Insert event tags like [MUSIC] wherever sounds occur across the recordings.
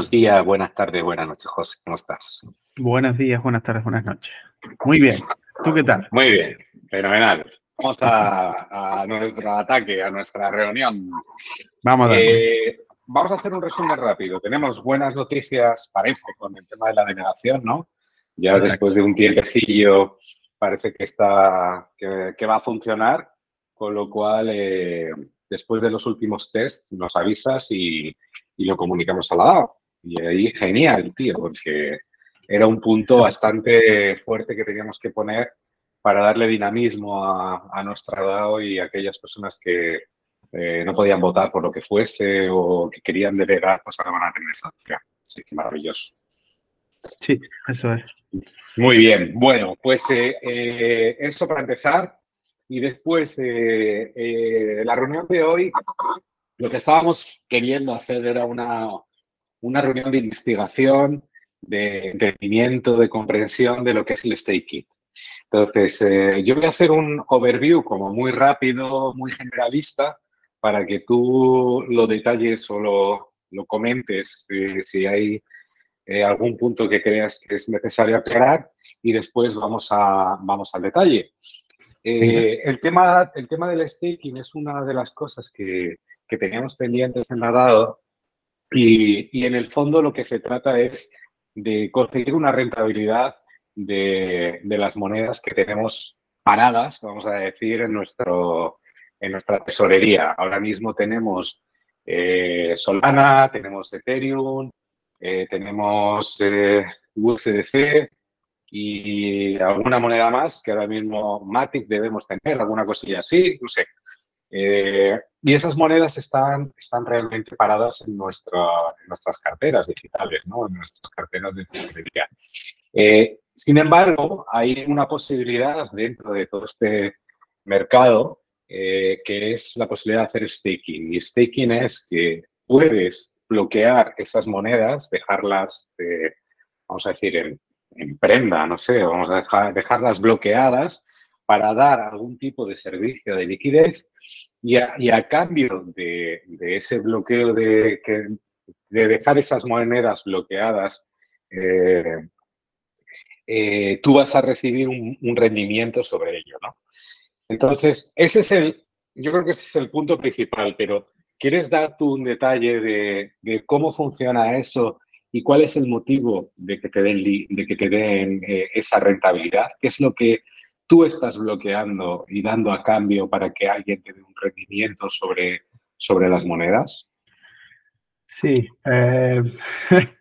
Buenos días, buenas tardes, buenas noches, José. ¿Cómo estás? Buenos días, buenas tardes, buenas noches. Muy bien. ¿Tú qué tal? Muy bien, fenomenal. Vamos a, nuestro ataque, a nuestra reunión. Vamos a eh, Vamos a hacer un resumen rápido. Tenemos buenas noticias, parece, con el tema de la denegación, ¿no? Ya después de un tiempecillo parece que está que, va a funcionar, con lo cual eh, después de los últimos tests nos avisas y, lo comunicamos a la DAO. Y ahí genial, tío, porque era un punto bastante fuerte que teníamos que poner para darle dinamismo a, a nuestra DAO y a aquellas personas que eh, no podían votar por lo que fuese o que querían delegar, pues ahora van a tener esa opción. Así que maravilloso. Sí, eso es. Muy bien. Bueno, pues eh, eh, eso para empezar. Y después, la reunión de hoy, lo que estábamos queriendo hacer era una, una reunión de investigación, de entendimiento, de comprensión de lo que es el staking. Entonces, yo voy a hacer un overview como muy rápido, muy generalista, para que tú lo detalles o lo, comentes eh, si hay eh, algún punto que creas que es necesario aclarar y después vamos, a, vamos al detalle. Eh, el, tema, el tema del staking es una de las cosas que, que teníamos pendientes en la DAO y, y, en el fondo lo que se trata es de conseguir una rentabilidad de, las monedas que tenemos paradas, vamos a decir, en nuestro, en nuestra tesorería. Ahora mismo tenemos eh, Solana, tenemos Ethereum, eh, tenemos eh, USDC y alguna moneda más que ahora mismo Matic debemos tener, alguna cosilla así, no sé. Y esas monedas están, están realmente paradas en, nuestra, en nuestras carteras digitales, ¿no? en nuestras carteras de tesorería. sin embargo, hay una posibilidad dentro de todo este mercado eh, que es la posibilidad de hacer staking. Y staking es que puedes bloquear esas monedas, dejarlas, eh, vamos a decir, en, prenda, no sé, vamos a dejar, dejarlas bloqueadas para dar algún tipo de servicio de liquidez y a, cambio de, ese bloqueo de, de dejar esas monedas bloqueadas, eh, tú vas a recibir un, un rendimiento sobre ello, ¿no? Entonces, ese es el, yo creo que ese es el punto principal, pero ¿quieres dar tú un detalle de, cómo funciona eso y cuál es el motivo de que te den, de que te den eh, esa rentabilidad? ¿Qué es lo que tú estás bloqueando y dando a cambio para que alguien te dé un rendimiento sobre, sobre las monedas? Sí, eh, [LAUGHS]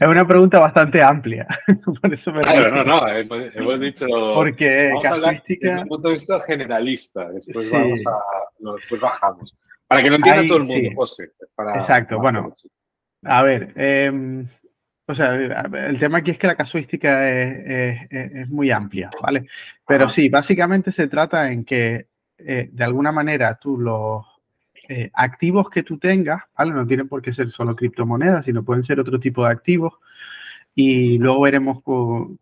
Es una pregunta bastante amplia. [LAUGHS] Por eso me claro, no, no, hemos, dicho. Porque casuística. desde un punto de vista generalista, después, vamos a, después bajamos. Para que lo entienda todo el mundo, José. Exacto, bueno. A ver, em, o sea, el tema aquí es que la casuística es, es, muy amplia, ¿vale? Pero sí, básicamente se trata en que eh, de alguna manera tú los eh, activos que tú tengas, ¿vale? No tienen por qué ser solo criptomonedas, sino pueden ser otro tipo de activos. Y luego veremos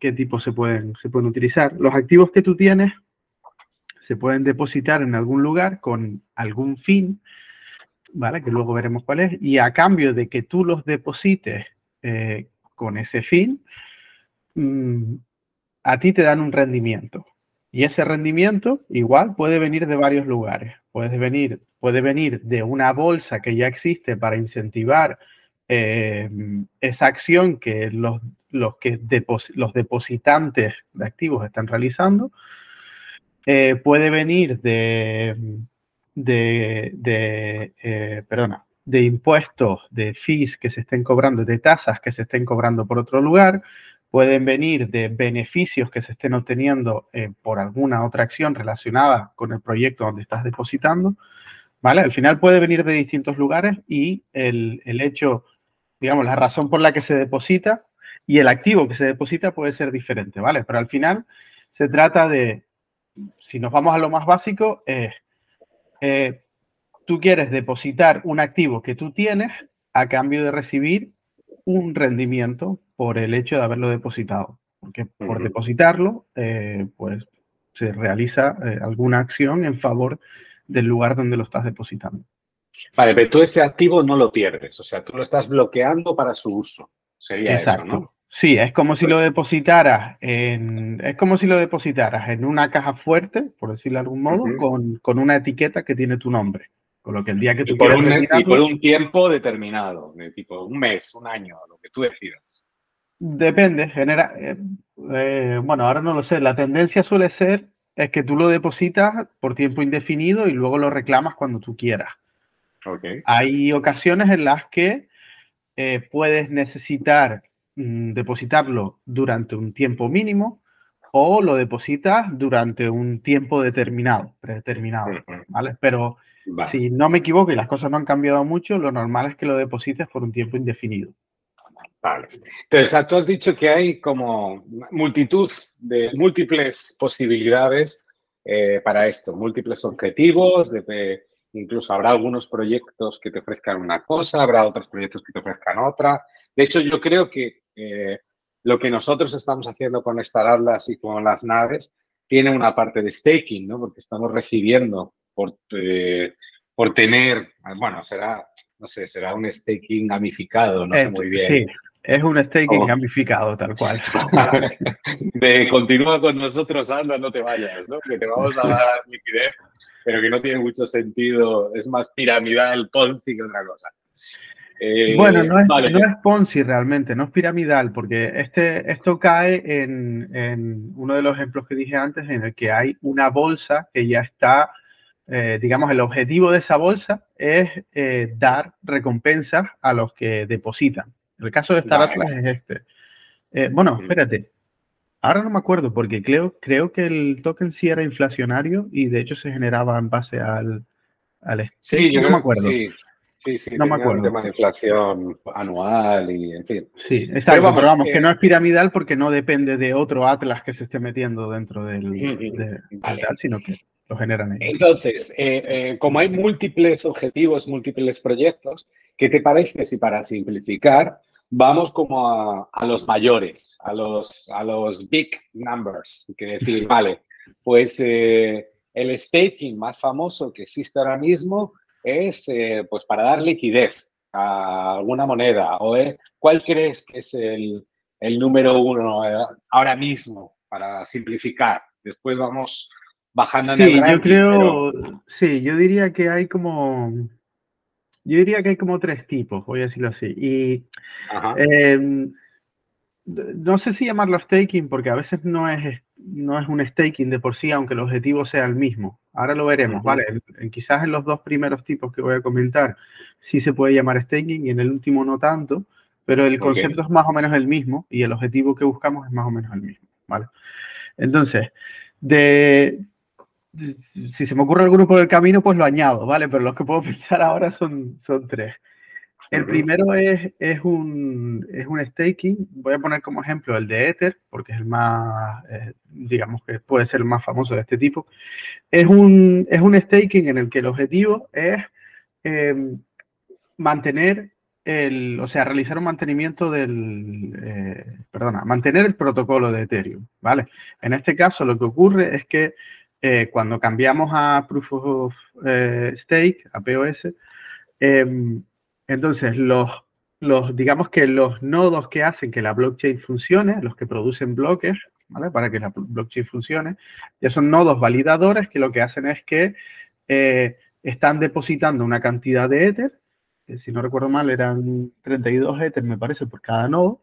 qué tipos se pueden, se pueden utilizar. Los activos que tú tienes se pueden depositar en algún lugar con algún fin, ¿vale? Que luego veremos cuál es. Y a cambio de que tú los deposites eh, con ese fin, mm, a ti te dan un rendimiento. Y ese rendimiento igual puede venir de varios lugares. Puede venir, puede venir de una bolsa que ya existe para incentivar eh, esa acción que los, los, que los depositantes de activos están realizando. Eh, puede venir de, de, de eh, perdona, de impuestos, de fees que se estén cobrando, de tasas que se estén cobrando por otro lugar, pueden venir de beneficios que se estén obteniendo eh, por alguna otra acción relacionada con el proyecto donde estás depositando, ¿vale? Al final puede venir de distintos lugares y el, hecho, digamos, la razón por la que se deposita y el activo que se deposita puede ser diferente, ¿vale? Pero al final se trata de, si nos vamos a lo más básico, es, eh, tú quieres depositar un activo que tú tienes a cambio de recibir un rendimiento por el hecho de haberlo depositado. Porque por depositarlo, eh, pues se realiza eh, alguna acción en favor del lugar donde lo estás depositando. Vale, pero tú ese activo no lo pierdes, o sea, tú lo estás bloqueando para su uso. Sería eso, ¿no? Sí, es como si lo depositaras en, es como si lo depositaras en una caja fuerte, por decirlo de algún modo, con, una etiqueta que tiene tu nombre. Con lo que el día que tú y por, un, y por un tiempo determinado, de tipo un mes, un año, lo que tú decidas. Depende, genera, eh, eh, bueno, ahora no lo sé, la tendencia suele ser es que tú lo depositas por tiempo indefinido y luego lo reclamas cuando tú quieras. Okay. Hay ocasiones en las que eh, puedes necesitar mm, depositarlo durante un tiempo mínimo o lo depositas durante un tiempo determinado, predeterminado, ¿vale? Pero si no me equivoco y las cosas no han cambiado mucho, lo normal es que lo deposites por un tiempo indefinido. Vale. Entonces, tú has dicho que hay como multitud de múltiples posibilidades eh, para esto, múltiples objetivos, de, incluso habrá algunos proyectos que te ofrezcan una cosa, habrá otros proyectos que te ofrezcan otra. De hecho, yo creo que eh, lo que nosotros estamos haciendo con Atlas y con las naves tiene una parte de staking, ¿no? Porque estamos recibiendo por, eh, por tener, bueno, será, no sé, será un staking gamificado, no sé muy bien. Sí, es un staking oh. gamificado, tal cual. [LAUGHS] de continúa con nosotros, anda, no te vayas, ¿no? Que te vamos a dar liquidez, pero que no tiene mucho sentido, es más piramidal Ponzi que otra cosa. Eh, bueno, no es, no es, Ponzi realmente, no es piramidal, porque este, esto cae en, en, uno de los ejemplos que dije antes, en el que hay una bolsa que ya está eh, digamos, el objetivo de esa bolsa es eh, dar recompensas a los que depositan. El caso de Star Atlas es este. Eh, bueno, espérate. Ahora no me acuerdo porque creo, creo que el token sí era inflacionario y de hecho se generaba en base al... al sí, yo no me acuerdo. Sí, sí, no me acuerdo. Un tema de inflación anual y en fin. Sí, exacto, pero vamos, que... no es piramidal porque no depende de otro Atlas que se esté metiendo dentro del, de, tal, sino que lo generan Entonces, eh, eh, como hay múltiples objetivos, múltiples proyectos, ¿qué te parece si para simplificar vamos como a, los mayores, a los, a los big numbers? Que decir, [LAUGHS] vale, pues eh, el staking más famoso que existe ahora mismo es pues para dar liquidez a alguna moneda. ¿O cuál crees que es el, el número uno ahora mismo para simplificar? Después vamos bajando en sí, yo creo, sí, yo diría que hay como, yo diría que hay como tres tipos, voy a decirlo así. Y em, no sé si llamarlo staking porque a veces no es, no es un staking de por sí, aunque el objetivo sea el mismo. Ahora lo veremos, ¿vale? quizás en los dos primeros tipos que voy a comentar sí se puede llamar staking y en el último no tanto, pero el concepto es más o menos el mismo y el objetivo que buscamos es más o menos el mismo, ¿vale? Entonces, de, si se me ocurre alguno por el camino, pues lo añado, ¿vale? Pero los que puedo [LAUGHS] pensar ahora son, son tres. El primero es, es, un, es un staking, voy a poner como ejemplo el de Ether, porque es el más, eh, digamos que puede ser el más famoso de este tipo. Es un, es un staking en el que el objetivo es em, mantener el, o sea, realizar un mantenimiento del, eh, perdona, mantener el protocolo de Ethereum, ¿vale? En este caso lo que ocurre es que eh, cuando cambiamos a Proof of eh, Stake, a POS, em, entonces los, digamos que los nodos que hacen que la blockchain funcione, los que producen bloques, ¿vale? Para que la blockchain funcione, ya son nodos validadores que lo que hacen es que eh, están depositando una cantidad de Ether, que si no recuerdo mal eran 32 Ether, me parece, por cada nodo,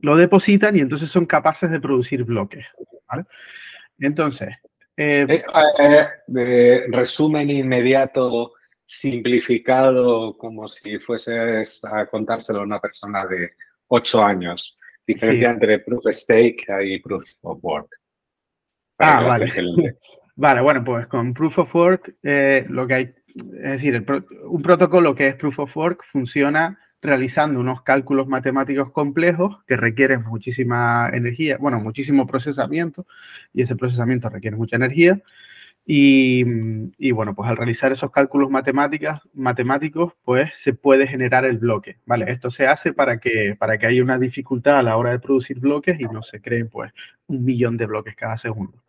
lo depositan y entonces son capaces de producir bloques. Entonces. Eh, eh, eh, resumen inmediato, simplificado, como si fueses a contárselo a una persona de 8 años. Diferencia entre proof of stake y proof of work. Ah, vale. [LAUGHS] vale, bueno, pues con proof of work lo que hay, es decir, un protocolo que es proof of work funciona realizando unos cálculos matemáticos complejos que requieren muchísima energía, bueno, muchísimo procesamiento, y ese procesamiento requiere mucha energía. Y, bueno, pues al realizar esos cálculos matemáticas, matemáticos, pues se puede generar el bloque, ¿vale? Esto se hace para que, para que haya una dificultad a la hora de producir bloques y no se creen, pues, un millón de bloques cada segundo,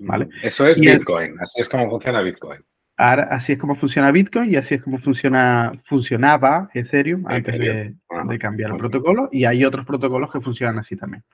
¿vale? Eso es Bitcoin, así es como funciona Bitcoin. Ahora, así es como funciona Bitcoin y así es como funciona, funcionaba Ethereum antes de, cambiar el protocolo. Y hay otros protocolos que funcionan así también.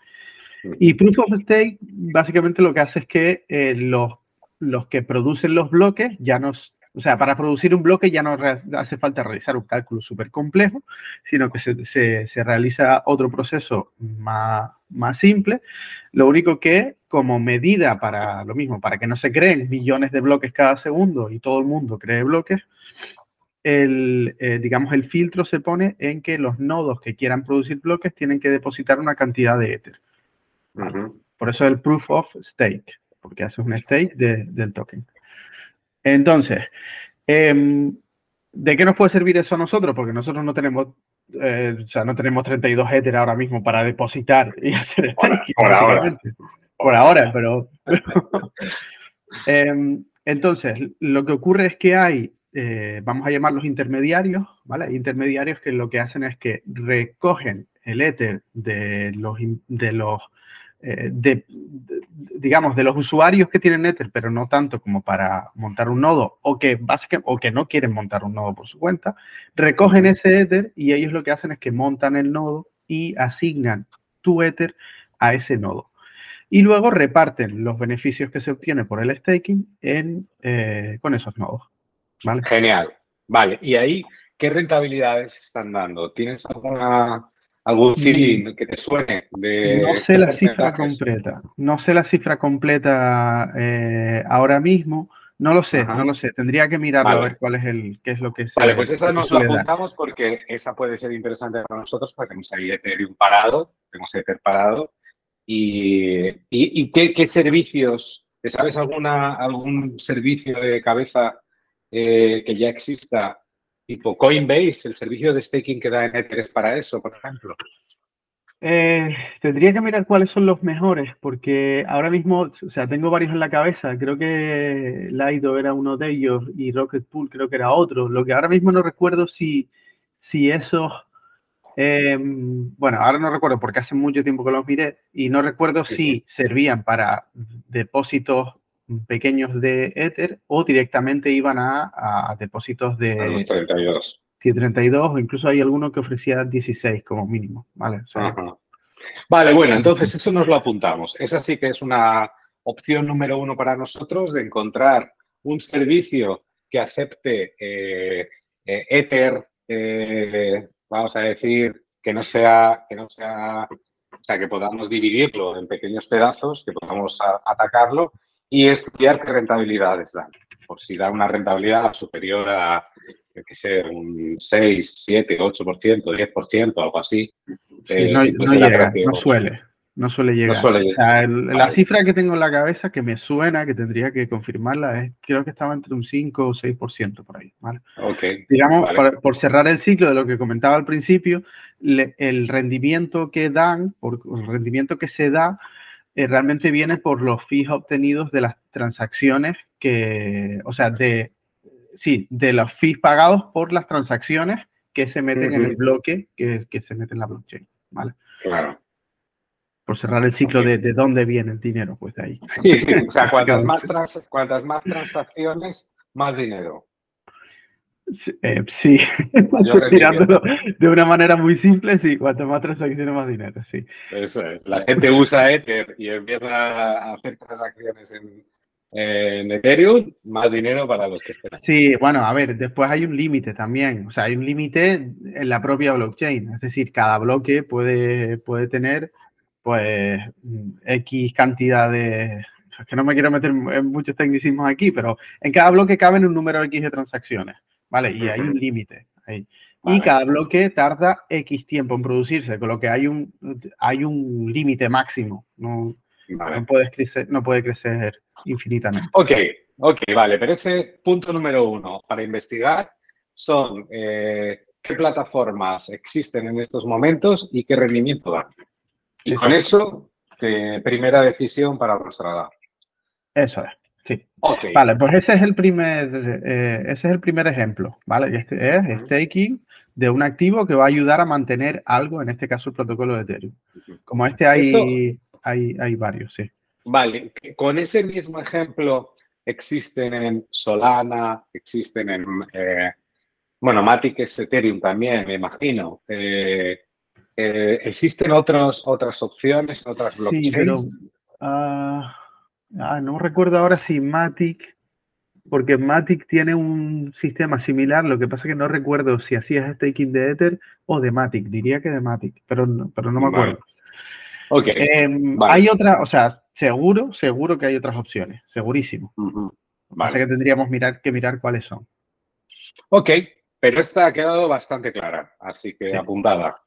Y Proof of Stake básicamente lo que hace es que eh, los, los que producen los bloques ya nos o sea, para producir un bloque ya no hace falta realizar un cálculo súper complejo, sino que se, realiza otro proceso más, más simple. Lo único que, como medida para lo mismo, para que no se creen millones de bloques cada segundo y todo el mundo cree bloques, el, eh, digamos, el filtro se pone en que los nodos que quieran producir bloques tienen que depositar una cantidad de Ether. Por eso el proof of stake, porque hace un stake del token. Entonces, em, ¿de qué nos puede servir eso a nosotros? Porque nosotros no tenemos, eh, o sea, no tenemos 32 Ether ahora mismo para depositar [LAUGHS] y hacer staking. Por, ahora. Por ahora, pero... [LAUGHS] Em, entonces, lo que ocurre es que hay, eh, vamos a llamarlos intermediarios, ¿vale? Intermediarios que lo que hacen es que recogen el Ether de los, de los eh, de, digamos, de los usuarios que tienen Ether, pero no tanto como para montar un nodo o que, o que no quieren montar un nodo por su cuenta, recogen ese Ether y ellos lo que hacen es que montan el nodo y asignan tu Ether a ese nodo. Y luego reparten los beneficios que se obtienen por el staking en, eh, con esos nodos. ¿vale? Genial. Vale, y ahí, ¿qué rentabilidades están dando? ¿Tienes alguna algún feeling que te suene de no sé la cifra completa no sé la cifra completa eh, ahora mismo no lo sé no lo sé tendría que mirarlo a ver cuál es el qué es lo que vale pues esa nos lo apuntamos porque esa puede ser interesante para nosotros porque tenemos ahí Ethereum parado tenemos Ether parado. Y, y, qué, servicios sabes alguna algún servicio de cabeza eh, que ya exista Tipo Coinbase, el servicio de staking que da en Ether es para eso, por ejemplo. Eh, tendría que mirar cuáles son los mejores, porque ahora mismo, o sea, tengo varios en la cabeza. Creo que Lido era uno de ellos y Rocket Pool creo que era otro. Lo que ahora mismo no recuerdo si, si esos. Em, bueno, ahora no recuerdo porque hace mucho tiempo que los miré y no recuerdo si servían para depósitos pequeños de Ether o directamente iban a, depósitos de... A los 32. Sí, 32 o incluso hay alguno que ofrecía 16 como mínimo, ¿vale? Vale, bueno, entonces eso nos lo apuntamos. Esa sí que es una opción número uno para nosotros de encontrar un servicio que acepte eh, eh, Ether, eh, vamos a decir, que no sea, que no sea, o sea, que podamos dividirlo en pequeños pedazos, que podamos atacarlo y estudiar qué rentabilidades dan. Por si da una rentabilidad superior a, que sé, un 6, 7, 8%, 10%, algo así. Eh, no, llega, no suele. No suele llegar. la cifra que tengo en la cabeza que me suena, que tendría que confirmarla, es creo que estaba entre un 5 o 6% por ahí. ¿vale? Digamos, Por, cerrar el ciclo de lo que comentaba al principio, el rendimiento que dan, por, el rendimiento que se da, eh, realmente viene por los fees obtenidos de las transacciones que, o sea, de, sí, de los fees pagados por las transacciones que se meten en el bloque que, que, se mete en la blockchain, ¿vale? Claro. Por cerrar el ciclo de, de dónde viene el dinero, pues de ahí. Sí, sí, o sea, cuantas más, cuantas más transacciones, más dinero. Eh, sí, [LAUGHS] tirándolo de una manera muy simple, sí, cuanto más transacciones, más dinero, sí. Eso es. La gente usa Ether y empieza a hacer transacciones en, en Ethereum, más dinero para los que esperan. Sí, bueno, a ver, después hay un límite también, o sea, hay un límite en la propia blockchain, es decir, cada bloque puede, puede tener, pues, X cantidad de... Es que no me quiero meter en muchos tecnicismos aquí, pero en cada bloque caben un número X de transacciones. ¿Vale? Y hay un límite ahí. Y cada bloque tarda X tiempo en producirse, con lo que hay un, hay un límite máximo. No, no, puedes crecer, no puede crecer infinitamente. Ok, ok, vale. Pero ese punto número uno para investigar son eh, qué plataformas existen en estos momentos y qué rendimiento dan. Y con eso, primera decisión para trasladar. Eso es. Sí. Vale, pues ese es el primer, eh, ese es el primer ejemplo, ¿vale? Este es staking de un activo que va a ayudar a mantener algo, en este caso el protocolo de Ethereum. Como este hay, hay, hay varios, sí. Vale, con ese mismo ejemplo, existen en Solana, existen en, eh, bueno, Matic es Ethereum también, me imagino. Eh, ¿Existen otros, otras opciones, otras blockchains? Sí, pero, ah, ah, no recuerdo ahora si Matic, porque Matic tiene un sistema similar, lo que pasa es que no recuerdo si hacías staking de Ether o de Matic, diría que de Matic, pero, pero no me acuerdo. Ok. Em, hay otra, o sea, seguro, seguro que hay otras opciones, segurísimo. Uh que tendríamos mirar, que mirar cuáles son. Ok, pero esta ha quedado bastante clara, así que apuntada.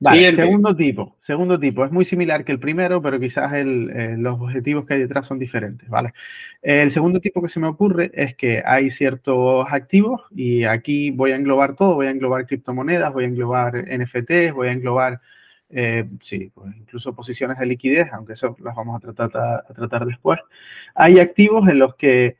Vale, segundo tipo, segundo tipo, es muy similar que el primero, pero quizás eh, los objetivos que hay detrás son diferentes, ¿vale? El segundo tipo que se me ocurre es que hay ciertos activos y aquí voy a englobar todo, voy a englobar criptomonedas, voy a englobar NFTs, voy a englobar, eh, sí, pues incluso posiciones de liquidez, aunque eso las vamos a tratar, a tratar después. Hay activos en los que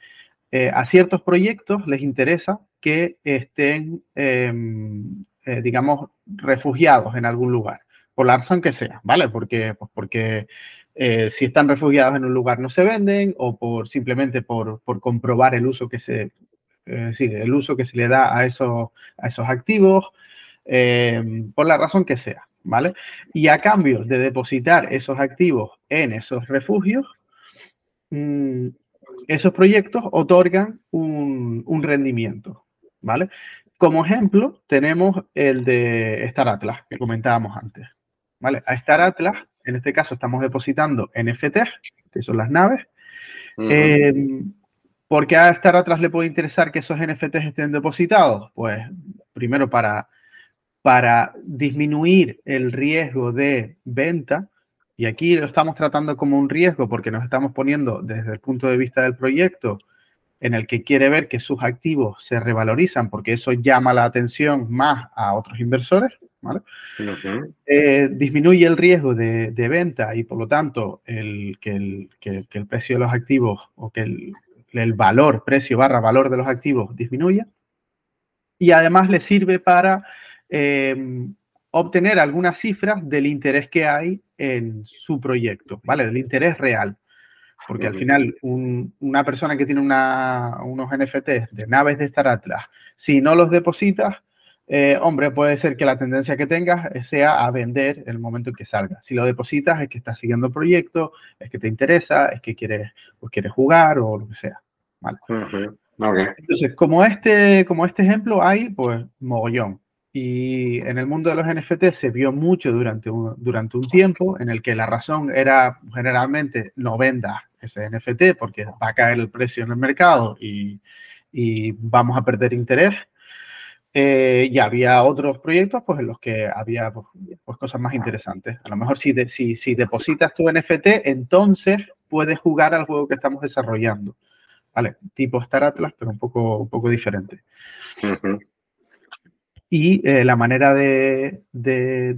eh, a ciertos proyectos les interesa que estén em, eh, digamos, refugiados en algún lugar, por la razón que sea, ¿vale? Porque, pues porque eh, si están refugiados en un lugar no se venden o por simplemente por, por comprobar el uso que se, eh, el uso que se le da a esos, a esos activos, por la razón que sea, ¿vale? Y a cambio de depositar esos activos en esos refugios, mm, esos proyectos otorgan un, un rendimiento, ¿vale? Como ejemplo, tenemos el de Star Atlas, que comentábamos antes. ¿Vale? A Star Atlas, en este caso, estamos depositando NFTs, que son las naves. Em, ¿Por qué a Star Atlas le puede interesar que esos NFTs estén depositados? Pues primero para, para disminuir el riesgo de venta, y aquí lo estamos tratando como un riesgo porque nos estamos poniendo desde el punto de vista del proyecto en el que quiere ver que sus activos se revalorizan porque eso llama la atención más a otros inversores, ¿vale? Eh, disminuye el riesgo de, venta y por lo tanto el, que, el, precio de los activos o que el, valor, precio barra valor de los activos disminuya. Y además le sirve para eh, obtener algunas cifras del interés que hay en su proyecto, ¿vale? Del interés real. Porque al final, una persona que tiene unos NFTs de naves de Star Atlas, si no los depositas, eh, hombre, puede ser que la tendencia que tengas sea a vender en el momento en que salga. Si lo depositas es que estás siguiendo el proyecto, es que te interesa, es que quieres, pues quieres jugar o lo que sea. ¿vale? Entonces, como este, como este ejemplo hay, pues mogollón. Y en el mundo de los NFT se vio mucho durante un, durante un tiempo en el que la razón era generalmente no venda ese NFT porque va a caer el precio en el mercado y, y vamos a perder interés. Eh, y había otros proyectos pues, en los que había pues, pues cosas más interesantes. A lo mejor si, si, si, depositas tu NFT, entonces puedes jugar al juego que estamos desarrollando. ¿Vale? Tipo Star Atlas, pero un poco, un poco diferente y eh, la manera de,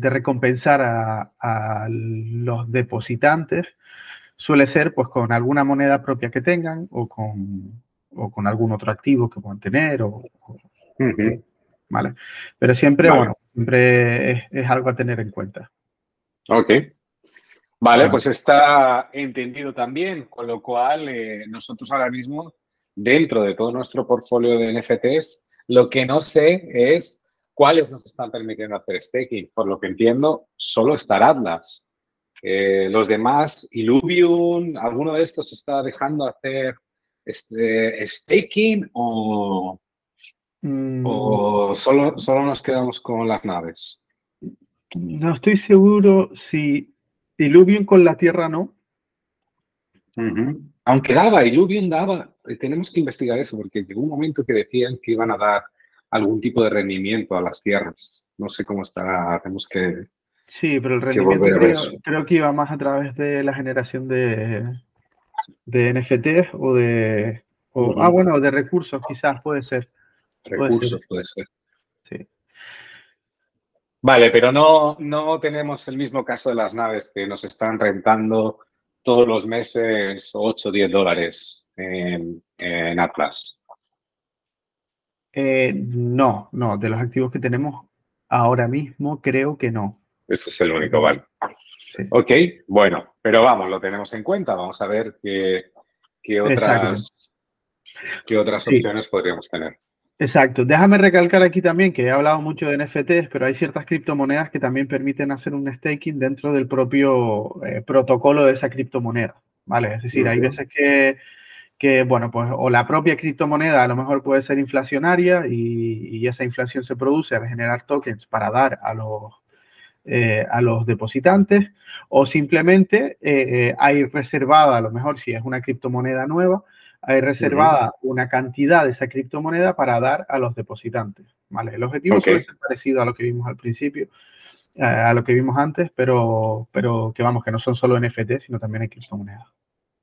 recompensar a, los depositantes suele ser pues con alguna moneda propia que tengan o con, con algún otro activo que puedan tener o, ¿vale? Pero siempre, bueno, siempre es, algo a tener en cuenta. Ok. Vale, pues está entendido también, con lo cual eh, nosotros ahora mismo, dentro de todo nuestro portfolio de NFTs, lo que no sé es ¿Cuáles nos están permitiendo hacer staking? Por lo que entiendo, solo Star Atlas. Eh, los demás, Illuvium, ¿alguno de estos está dejando hacer este, staking o, mm. solo, solo nos quedamos con las naves? No estoy seguro si Illuvium con la Tierra no. Aunque daba, Illuvium daba, tenemos que investigar eso porque llegó un momento que decían que iban a dar algún tipo de rendimiento a las tierras. No sé cómo está, tenemos que... Sí, pero el rendimiento creo, que iba más a través de la generación de, de NFTs o de... Ah, bueno, de recursos quizás, puede ser. Recursos, puede ser. Sí. Vale, pero no, no tenemos el mismo caso de las naves que nos están rentando todos los meses 8 o 10 dólares en, en Atlas. Eh, no, no, de los activos que tenemos ahora mismo creo que no. Ese es el único, vale. Ok, bueno, pero vamos, lo tenemos en cuenta. Vamos a ver qué, otras, ¿qué otras opciones podríamos tener? Exacto. Déjame recalcar aquí también que he hablado mucho de NFTs, pero hay ciertas criptomonedas que también permiten hacer un staking dentro del propio eh, protocolo de esa criptomoneda. ¿Vale? Es decir, hay veces que, que, bueno, pues o la propia criptomoneda a lo mejor puede ser inflacionaria y, y esa inflación se produce al generar tokens para dar a los, eh, a los depositantes, o simplemente eh, hay reservada, a lo mejor si es una criptomoneda nueva, hay reservada una cantidad de esa criptomoneda para dar a los depositantes. ¿vale? El objetivo es parecido a lo que vimos al principio, eh, a lo que vimos antes, pero, pero que vamos, que no son solo NFT, sino también hay criptomonedas.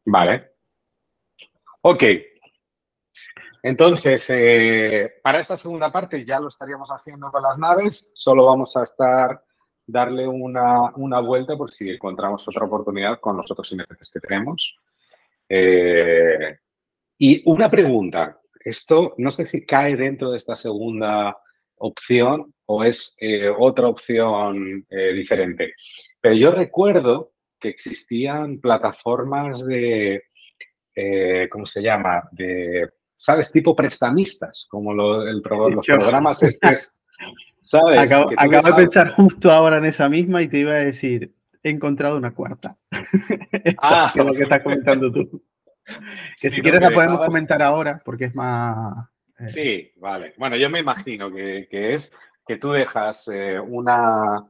Vale. Ok. Entonces, eh, para esta segunda parte ya lo estaríamos haciendo con las naves, solo vamos a estar darle una, una vuelta por si encontramos otra oportunidad con los otros NFTs que tenemos. Eh, y una pregunta, esto no sé si cae dentro de esta segunda opción o es eh, otra opción diferente, pero yo recuerdo que existían plataformas de, eh, ¿cómo se llama? De, ¿sabes? Tipo prestamistas, como los programas estos, [LAUGHS] ¿sabes? Acabo, de pensar justo ahora en esa misma y te iba a decir, he encontrado una cuarta. [LAUGHS] ah, que es lo que estás comentando tú. [LAUGHS] Que si quieres la podemos comentar ahora porque es más... Eh, sí, vale. Bueno, yo me imagino que, es que tú dejas eh, una,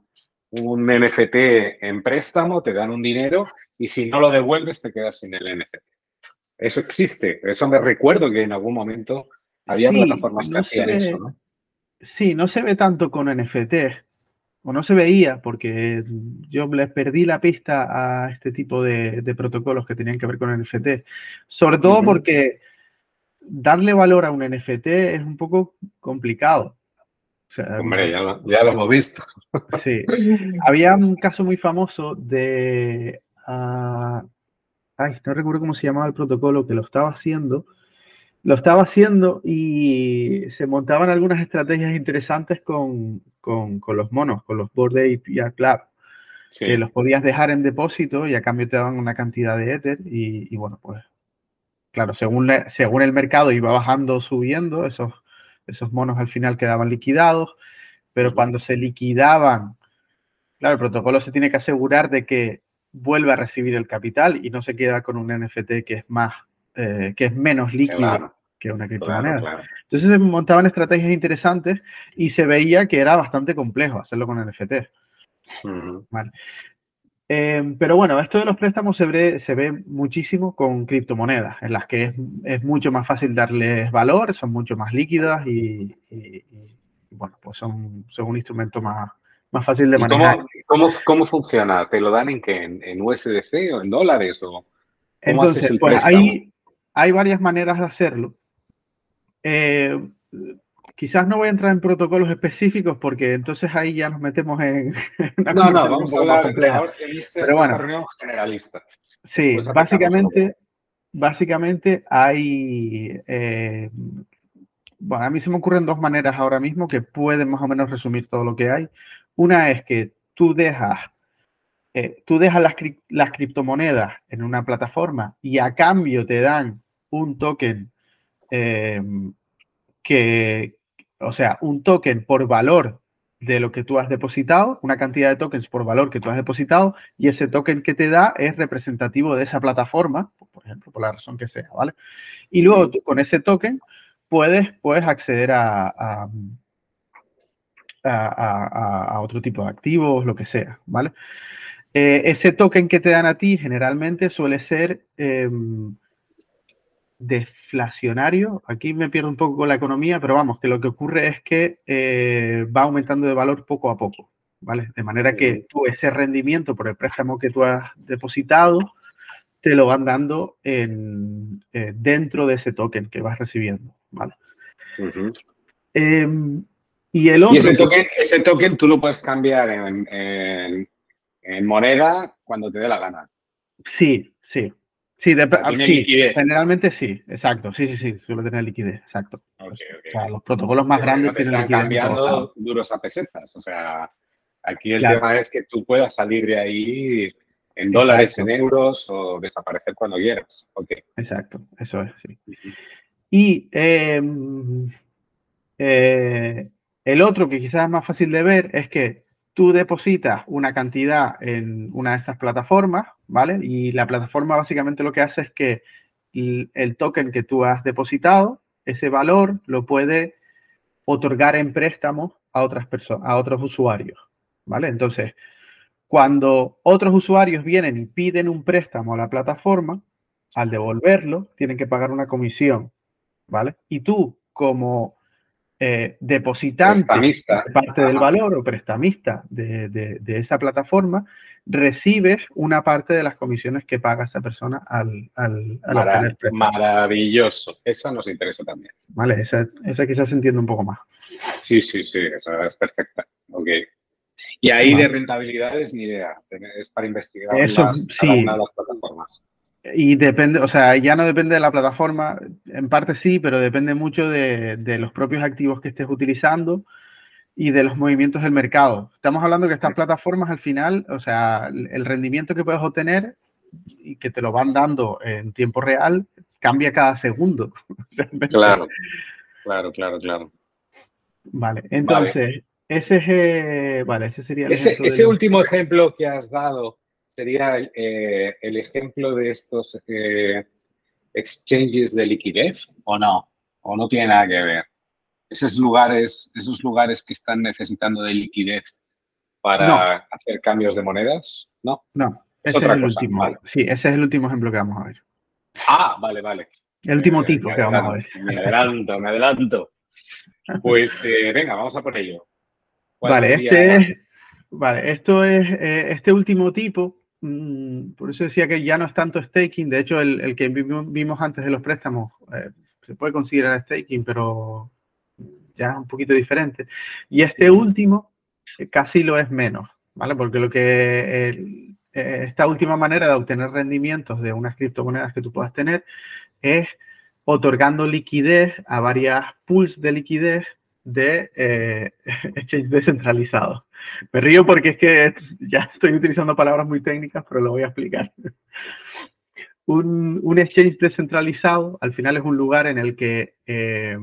un NFT en préstamo, te dan un dinero y si no lo devuelves te quedas sin el NFT. Eso existe. Eso me recuerdo que en algún momento había plataformas que hacían eso, ¿no? Sí, no se ve tanto con NFT o no se veía, porque yo les perdí la pista a este tipo de, protocolos que tenían que ver con NFT. Sobre todo porque darle valor a un NFT es un poco complicado. Hombre, ya lo, hemos visto. Sí. [LAUGHS] Había un caso muy famoso de. Ah, ay, no recuerdo cómo se llamaba el protocolo que lo estaba haciendo, lo estaba haciendo y se montaban algunas estrategias interesantes con, los monos, con los Board API Club, que los podías dejar en depósito y a cambio te daban una cantidad de Ether y, bueno, pues claro, según, según el mercado iba bajando, subiendo, esos, esos monos al final quedaban liquidados, pero cuando se liquidaban, claro, el protocolo se tiene que asegurar de que vuelve a recibir el capital y no se queda con un NFT que es más eh, que es menos líquido que una criptomoneda. Entonces se montaban estrategias interesantes y se veía que era bastante complejo hacerlo con NFT. Em, pero bueno, esto de los préstamos se ve, se ve muchísimo con criptomonedas, en las que es, mucho más fácil darles valor, son mucho más líquidas y, bueno, pues son, son un instrumento más, más fácil de manejar. Cómo, cómo, funciona? ¿Te lo dan en qué? ¿En, USDC o en dólares? O, ¿Cómo haces el pues préstamo? hay varias maneras de hacerlo. Eh, quizás no voy a entrar en protocolos específicos porque entonces ahí ya nos metemos en [LAUGHS] una No, no, vamos a hablar compleja. Este, Pero bueno, reunión generalista. Sí, básicamente, básicamente hay... Eh, bueno, a mí se me ocurren dos maneras ahora mismo que pueden más o menos resumir todo lo que hay. Una es que tú dejas eh, tú dejas las, las, criptomonedas en una plataforma y a cambio te dan un token em, que, o sea, un token por valor de lo que tú has depositado, una cantidad de tokens por valor que tú has depositado, y ese token que te da es representativo de esa plataforma, por ejemplo, por la razón que sea, ¿vale? Y luego tú con ese token puedes, puedes acceder a, a, a, otro tipo de activos, lo que sea, ¿vale? Eh, ese token que te dan a ti generalmente suele ser em, deflacionario. Aquí me pierdo un poco con la economía, pero vamos, que lo que ocurre es que eh, va aumentando de valor poco a poco, ¿vale? De manera que tú ese rendimiento por el préstamo que tú has depositado, te lo van dando en, eh, dentro de ese token que vas recibiendo, ¿vale? Y el otro... ese token, tú lo puedes cambiar en, en moneda cuando te dé la gana. Sí, sí. Sí, generalmente sí, exacto. Sí, sí, sí, suele tener liquidez, exacto. O sea, los protocolos más grandes tienen están cambiando duros a pesetas. O sea, aquí el tema es que tú puedas salir de ahí en dólares, en euros o desaparecer cuando quieras. Exacto, eso es, sí. Y em, eh, el otro que quizás es más fácil de ver es que tú depositas una cantidad en una de estas plataformas, ¿vale? Y la plataforma básicamente lo que hace es que el, token que tú has depositado, ese valor lo puede otorgar en préstamos a otras personas, a otros usuarios, ¿vale? Entonces, cuando otros usuarios vienen y piden un préstamo a la plataforma, al devolverlo, tienen que pagar una comisión, ¿vale? Y tú, como eh, depositante parte del valor o prestamista de, esa plataforma, recibes una parte de las comisiones que paga esa persona al, al, Maravilloso. Esa nos interesa también. Vale, esa, esa quizás se entiende un poco más. Sí, sí, sí, esa es perfecta. Ok. Y ahí de rentabilidades ni idea. Es para investigar Eso, sí. una de las plataformas. Y depende, o sea, ya no depende de la plataforma, en parte sí, pero depende mucho de, los propios activos que estés utilizando y de los movimientos del mercado. Estamos hablando que estas plataformas al final, o sea, el rendimiento que puedes obtener y que te lo van dando en tiempo real cambia cada segundo. [LAUGHS] Claro, claro, claro, claro. Vale, entonces, ese es, eh, vale, ese sería el ese último ejemplo que has dado sería eh, el ejemplo de estos eh, exchanges de liquidez o no, o no tiene nada que ver. Esos lugares, esos lugares que están necesitando de liquidez para hacer cambios de monedas, ¿no? No, ese es, el último. Sí, ese es el último ejemplo que vamos a ver. Ah, vale, vale. El último tipo que vamos a ver. Me adelanto, me adelanto. [LAUGHS] Pues venga, vamos a por ello. Vale, este vale, esto es este último tipo Mm, por eso decía que ya no es tanto staking, de hecho el, que vimos antes de los préstamos eh, se puede considerar staking, pero ya es un poquito diferente. Y este último eh, casi lo es menos, ¿vale? Porque lo que eh, esta última manera de obtener rendimientos de unas criptomonedas que tú puedas tener es otorgando liquidez a varias pools de liquidez de [LAUGHS] exchange descentralizados. Me río porque es que ya estoy utilizando palabras muy técnicas, pero lo voy a explicar. Un, exchange descentralizado al final es un lugar en el que, eh,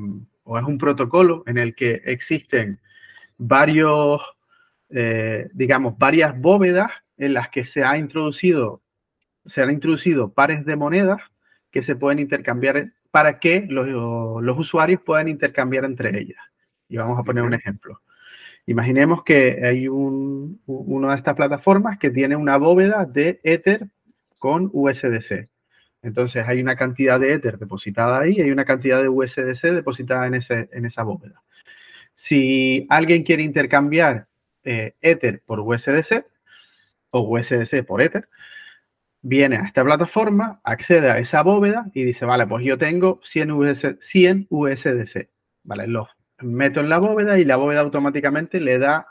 o es un protocolo en el que existen varios, eh, digamos, varias bóvedas en las que se ha introducido, se han introducido pares de monedas que se pueden intercambiar para que los, los usuarios puedan intercambiar entre ellas. Y vamos a poner un ejemplo. Imaginemos que hay una de estas plataformas que tiene una bóveda de Ether con USDC. Entonces hay una cantidad de Ether depositada ahí y hay una cantidad de USDC depositada en, ese, en esa bóveda. Si alguien quiere intercambiar eh, Ether por USDC o USDC por Ether, viene a esta plataforma, accede a esa bóveda y dice, vale, pues yo tengo 100, 100 USDC. Vale, los meto en la bóveda y la bóveda automáticamente le da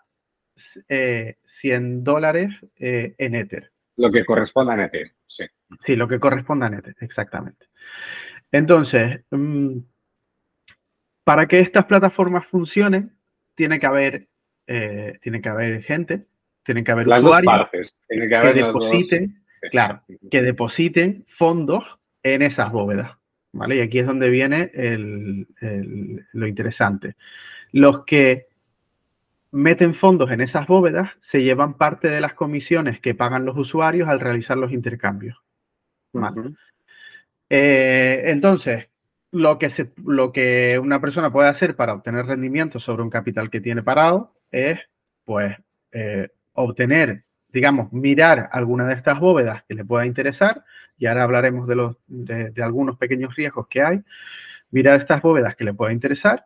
100 eh, dólares eh, en Ether. Lo que corresponda a Ether, sí. Sí, lo que corresponda a Ether, exactamente. Entonces, mm, para que estas plataformas funcionen, tiene que haber, eh, tiene que haber gente, tiene que haber las usuarios dos partes. Tiene que, haber que depositen, claro, que depositen fondos en esas bóvedas. Y aquí es donde viene lo interesante. Los que meten fondos en esas bóvedas se llevan parte de las comisiones que pagan los usuarios al realizar los intercambios. Eh, entonces, lo que, lo que una persona puede hacer para obtener rendimiento sobre un capital que tiene parado es, pues, eh, obtener, digamos, mirar alguna de estas bóvedas que le pueda interesar y ahora hablaremos de, los, de, algunos pequeños riesgos que hay, mirar estas bóvedas que le pueda interesar,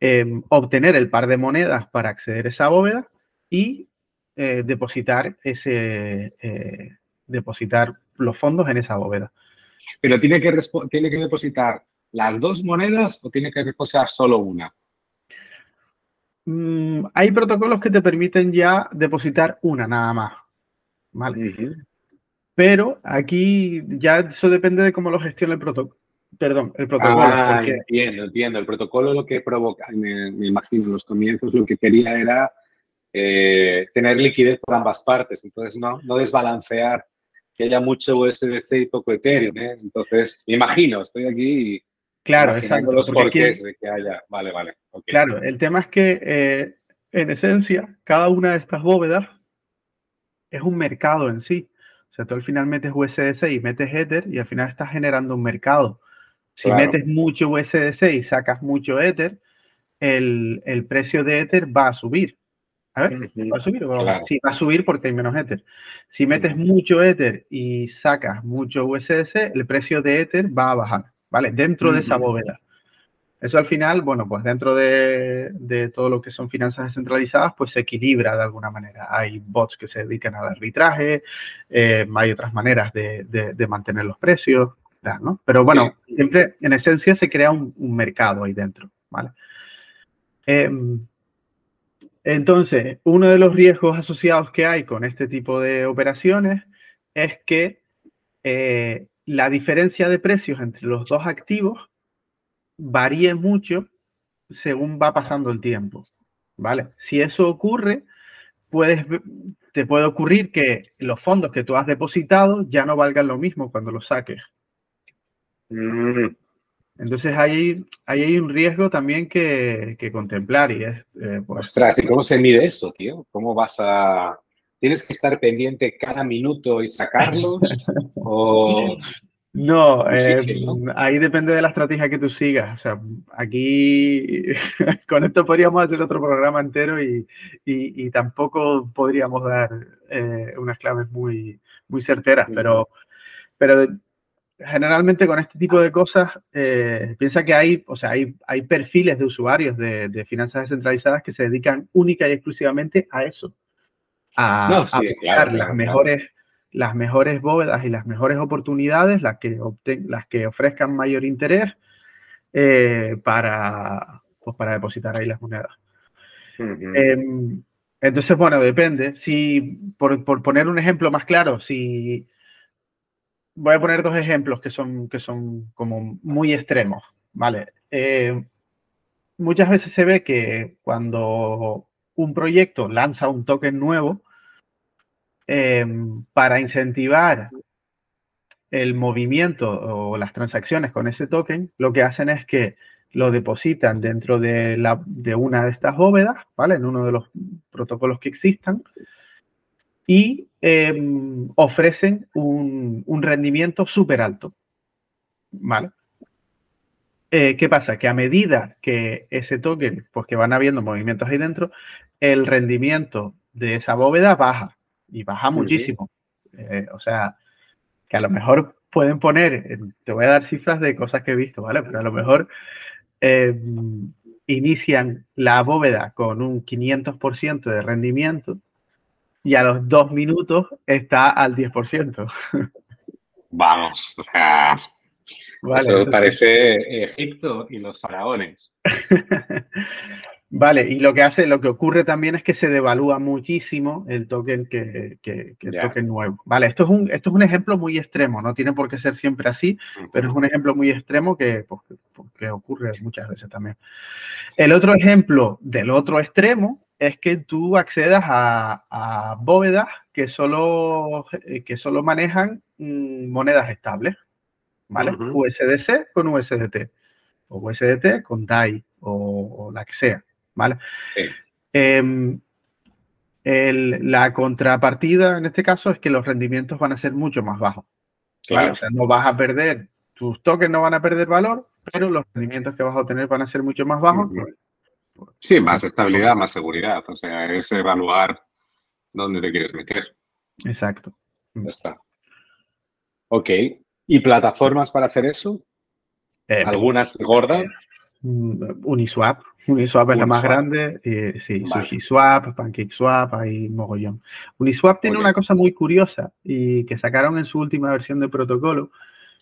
em, obtener el par de monedas para acceder a esa bóveda y eh, depositar, ese, eh, depositar los fondos en esa bóveda. ¿Pero tiene que, tiene que depositar las dos monedas o tiene que depositar solo una? Mm, hay protocolos que te permiten ya depositar una nada más. ¿vale? Pero aquí ya eso depende de cómo lo gestiona el protocolo. Perdón, el protocolo. Ah, entiendo, entiendo. El protocolo lo que provoca, me, imagino, en los comienzos lo que quería era eh, tener liquidez por ambas partes. Entonces, no, no desbalancear que haya mucho USDC y poco Ethereum. ¿eh? Entonces, me imagino, estoy aquí Claro, exacto. los porqués de que haya. Vale, vale. Claro, el tema es que eh, en esencia, cada una de estas bóvedas es un mercado en sí. O sea, tú al final metes USDC y metes Ether y al final estás generando un mercado. Si metes mucho USDC y sacas mucho Ether, el, el, precio de Ether va a subir. A ver, ¿va a subir? Sí, va a subir porque hay menos Ether. Si metes mucho Ether y sacas mucho USDC, el precio de Ether va a bajar, ¿vale? Dentro de esa bóveda. Eso al final, bueno, pues dentro de, de, todo lo que son finanzas descentralizadas, pues se equilibra de alguna manera. Hay bots que se dedican al arbitraje, eh, hay otras maneras de, de, mantener los precios, ¿no? Pero bueno, siempre en esencia se crea un, un mercado ahí dentro, ¿vale? Em, entonces, uno de los riesgos asociados que hay con este tipo de operaciones es que eh, la diferencia de precios entre los dos activos varíe mucho según va pasando el tiempo. ¿Vale? Si eso ocurre, puedes, te puede ocurrir que los fondos que tú has depositado ya no valgan lo mismo cuando los saques. Mm. Entonces ahí, hay un riesgo también que, contemplar y es... Eh, pues, Ostras, ¿y cómo se mide eso, tío? ¿Cómo vas a...? ¿Tienes que estar pendiente cada minuto y sacarlos? [LAUGHS] ¿O no, eh, ahí depende de la estrategia que tú sigas. O sea, aquí [LAUGHS] con esto podríamos hacer otro programa entero y, y, tampoco podríamos dar eh, unas claves muy, muy certeras, pero, pero generalmente con este tipo de cosas, eh, piensa que hay, o sea, hay, hay perfiles de usuarios de, de, finanzas descentralizadas que se dedican única y exclusivamente a eso, a, buscar las mejores las mejores bóvedas y las mejores oportunidades, las que, las que ofrezcan mayor interés eh, para, pues para depositar ahí las monedas. Em, entonces, bueno, depende. Si, por, poner un ejemplo más claro, si voy a poner dos ejemplos que son, que son como muy extremos, ¿vale? Eh, muchas veces se ve que cuando un proyecto lanza un token nuevo, Em, para incentivar el movimiento o las transacciones con ese token, lo que hacen es que lo depositan dentro de, la, de una de estas bóvedas, ¿vale? En uno de los protocolos que existan y em, ofrecen un, rendimiento súper alto, ¿vale? Eh, ¿Qué pasa? Que a medida que ese token, pues que van habiendo movimientos ahí dentro, el rendimiento de esa bóveda baja, y baja muchísimo. Eh, o sea, que a lo mejor pueden poner, te voy a dar cifras de cosas que he visto, ¿vale? Pero a lo mejor eh, inician la bóveda con un 500% de rendimiento y a los dos minutos está al 10%. [LAUGHS] Vamos, o sea, eso parece Egipto y los faraones. [LAUGHS] Vale, y lo que hace, lo que ocurre también es que se devalúa muchísimo el token que, que, el token nuevo. Vale, esto es un, esto es un ejemplo muy extremo, no tiene por qué ser siempre así, pero es un ejemplo muy extremo que, pues, que ocurre muchas veces también. El otro ejemplo del otro extremo es que tú accedas a, a bóvedas que solo, eh, que solo manejan mm, monedas estables, ¿vale? USDC con USDT, o USDT con DAI, o la que sea. ¿vale? Em, la contrapartida en este caso es que los rendimientos van a ser mucho más bajos. Claro. O sea, no vas a perder, tus tokens no van a perder valor, pero los rendimientos que vas a obtener van a ser mucho más bajos. Sí, más estabilidad, más seguridad. O sea, es evaluar dónde te quieres meter. Exacto. Ya está. Ok. ¿Y plataformas para hacer eso? Eh, ¿Algunas gordas? Mm, Uniswap. Uniswap es la más grande, eh, sí, SushiSwap, PancakeSwap, hay mogollón. Uniswap tiene una cosa muy curiosa y que sacaron en su última versión de protocolo,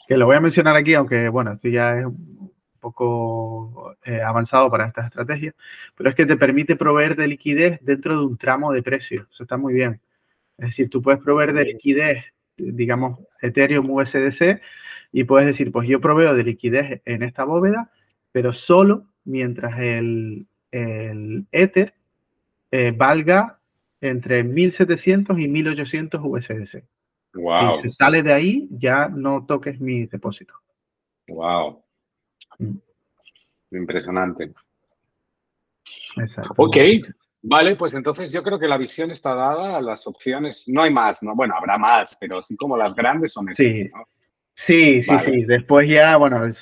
que lo voy a mencionar aquí, aunque bueno, esto ya es un poco eh, avanzado para estas estrategias, pero es que te permite proveer de liquidez dentro de un tramo de precio. Eso está muy bien. Es decir, tú puedes proveer de liquidez, digamos, Ethereum USDC, y puedes decir, pues yo proveo de liquidez en esta bóveda, pero solo mientras el, el Ether eh, valga entre 1700 y 1800 USDC. Wow. Si se sale de ahí, ya no toques mi depósito. Wow. Mm. Impresionante. Exacto. Ok, vale, pues entonces yo creo que la visión está dada, las opciones, no hay más, ¿no? Bueno, habrá más, pero sí como las grandes son estas, Sí. ¿no? Sí, sí, sí. Después ya, bueno, es,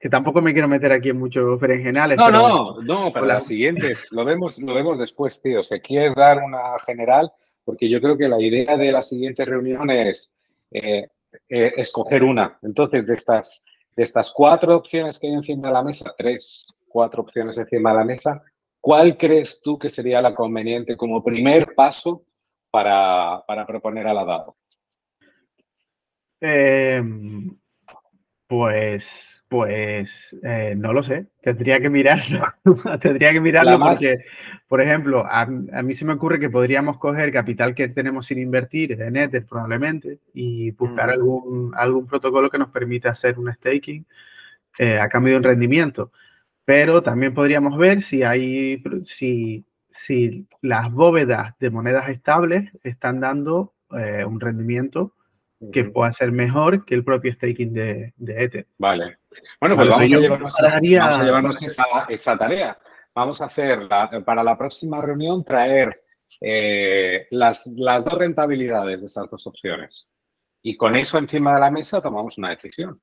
que tampoco me quiero meter aquí en muchos berenjenales. No, no, no, para Hola. las siguientes, lo vemos, lo vemos después, tío. O sea, quieres dar una general, porque yo creo que la idea de la siguiente reunión es eh, eh, escoger una. Entonces, de estas, de estas cuatro opciones que hay encima de la mesa, tres, cuatro opciones encima de la mesa, ¿cuál crees tú que sería la conveniente como primer paso para, para proponer a la DAO? Eh, pues, pues, eh, no lo sé. Tendría que mirarlo. [LAUGHS] Tendría que mirarlo más- porque, por ejemplo, a, a mí se me ocurre que podríamos coger capital que tenemos sin invertir de Nether probablemente y buscar algún, algún protocolo que nos permita hacer un staking eh, a cambio de un rendimiento. Pero también podríamos ver si hay, si, si las bóvedas de monedas estables están dando eh, un rendimiento que pueda ser mejor que el propio staking de, de Ether. Vale. Bueno, pues vamos, a llevarnos, esa- haría- vamos a llevarnos esa, esa tarea. Vamos a hacer la- para la próxima reunión traer eh, las, las dos rentabilidades de esas dos opciones. Y con eso encima de la mesa tomamos una decisión.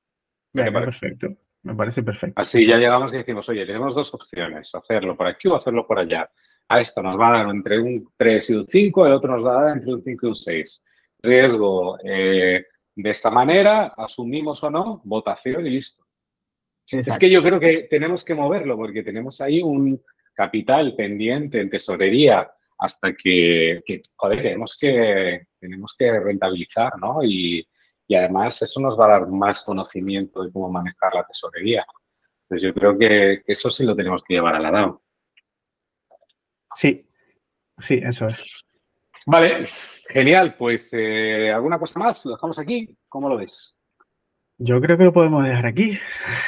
¿Qué te Venga, perfecto. Me parece perfecto. Así ya llegamos y decimos, oye, tenemos dos opciones, hacerlo por aquí o hacerlo por allá. A esto nos va a dar entre un 3 y un 5, el otro nos va a dar entre un 5 y un 6. Riesgo eh, de esta manera, asumimos o no, votación y listo. Es Exacto. que yo creo que tenemos que moverlo porque tenemos ahí un capital pendiente en tesorería hasta que, que, joder, tenemos que, tenemos que rentabilizar, ¿no? Y, y además eso nos va a dar más conocimiento de cómo manejar la tesorería. Pues yo creo que, que eso sí lo tenemos que llevar a la DAO. Sí, sí, eso es. Vale, genial. Pues, eh, ¿alguna cosa más? ¿Lo dejamos aquí? ¿Cómo lo ves? Yo creo que lo podemos dejar aquí.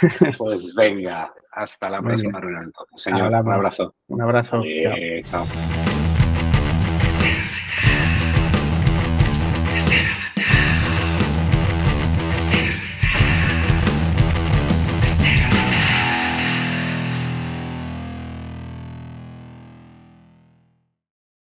[LAUGHS] Pues venga, hasta la Venga. próxima reunión. entonces, Señor, un abrazo. Un abrazo. Chao. Chao.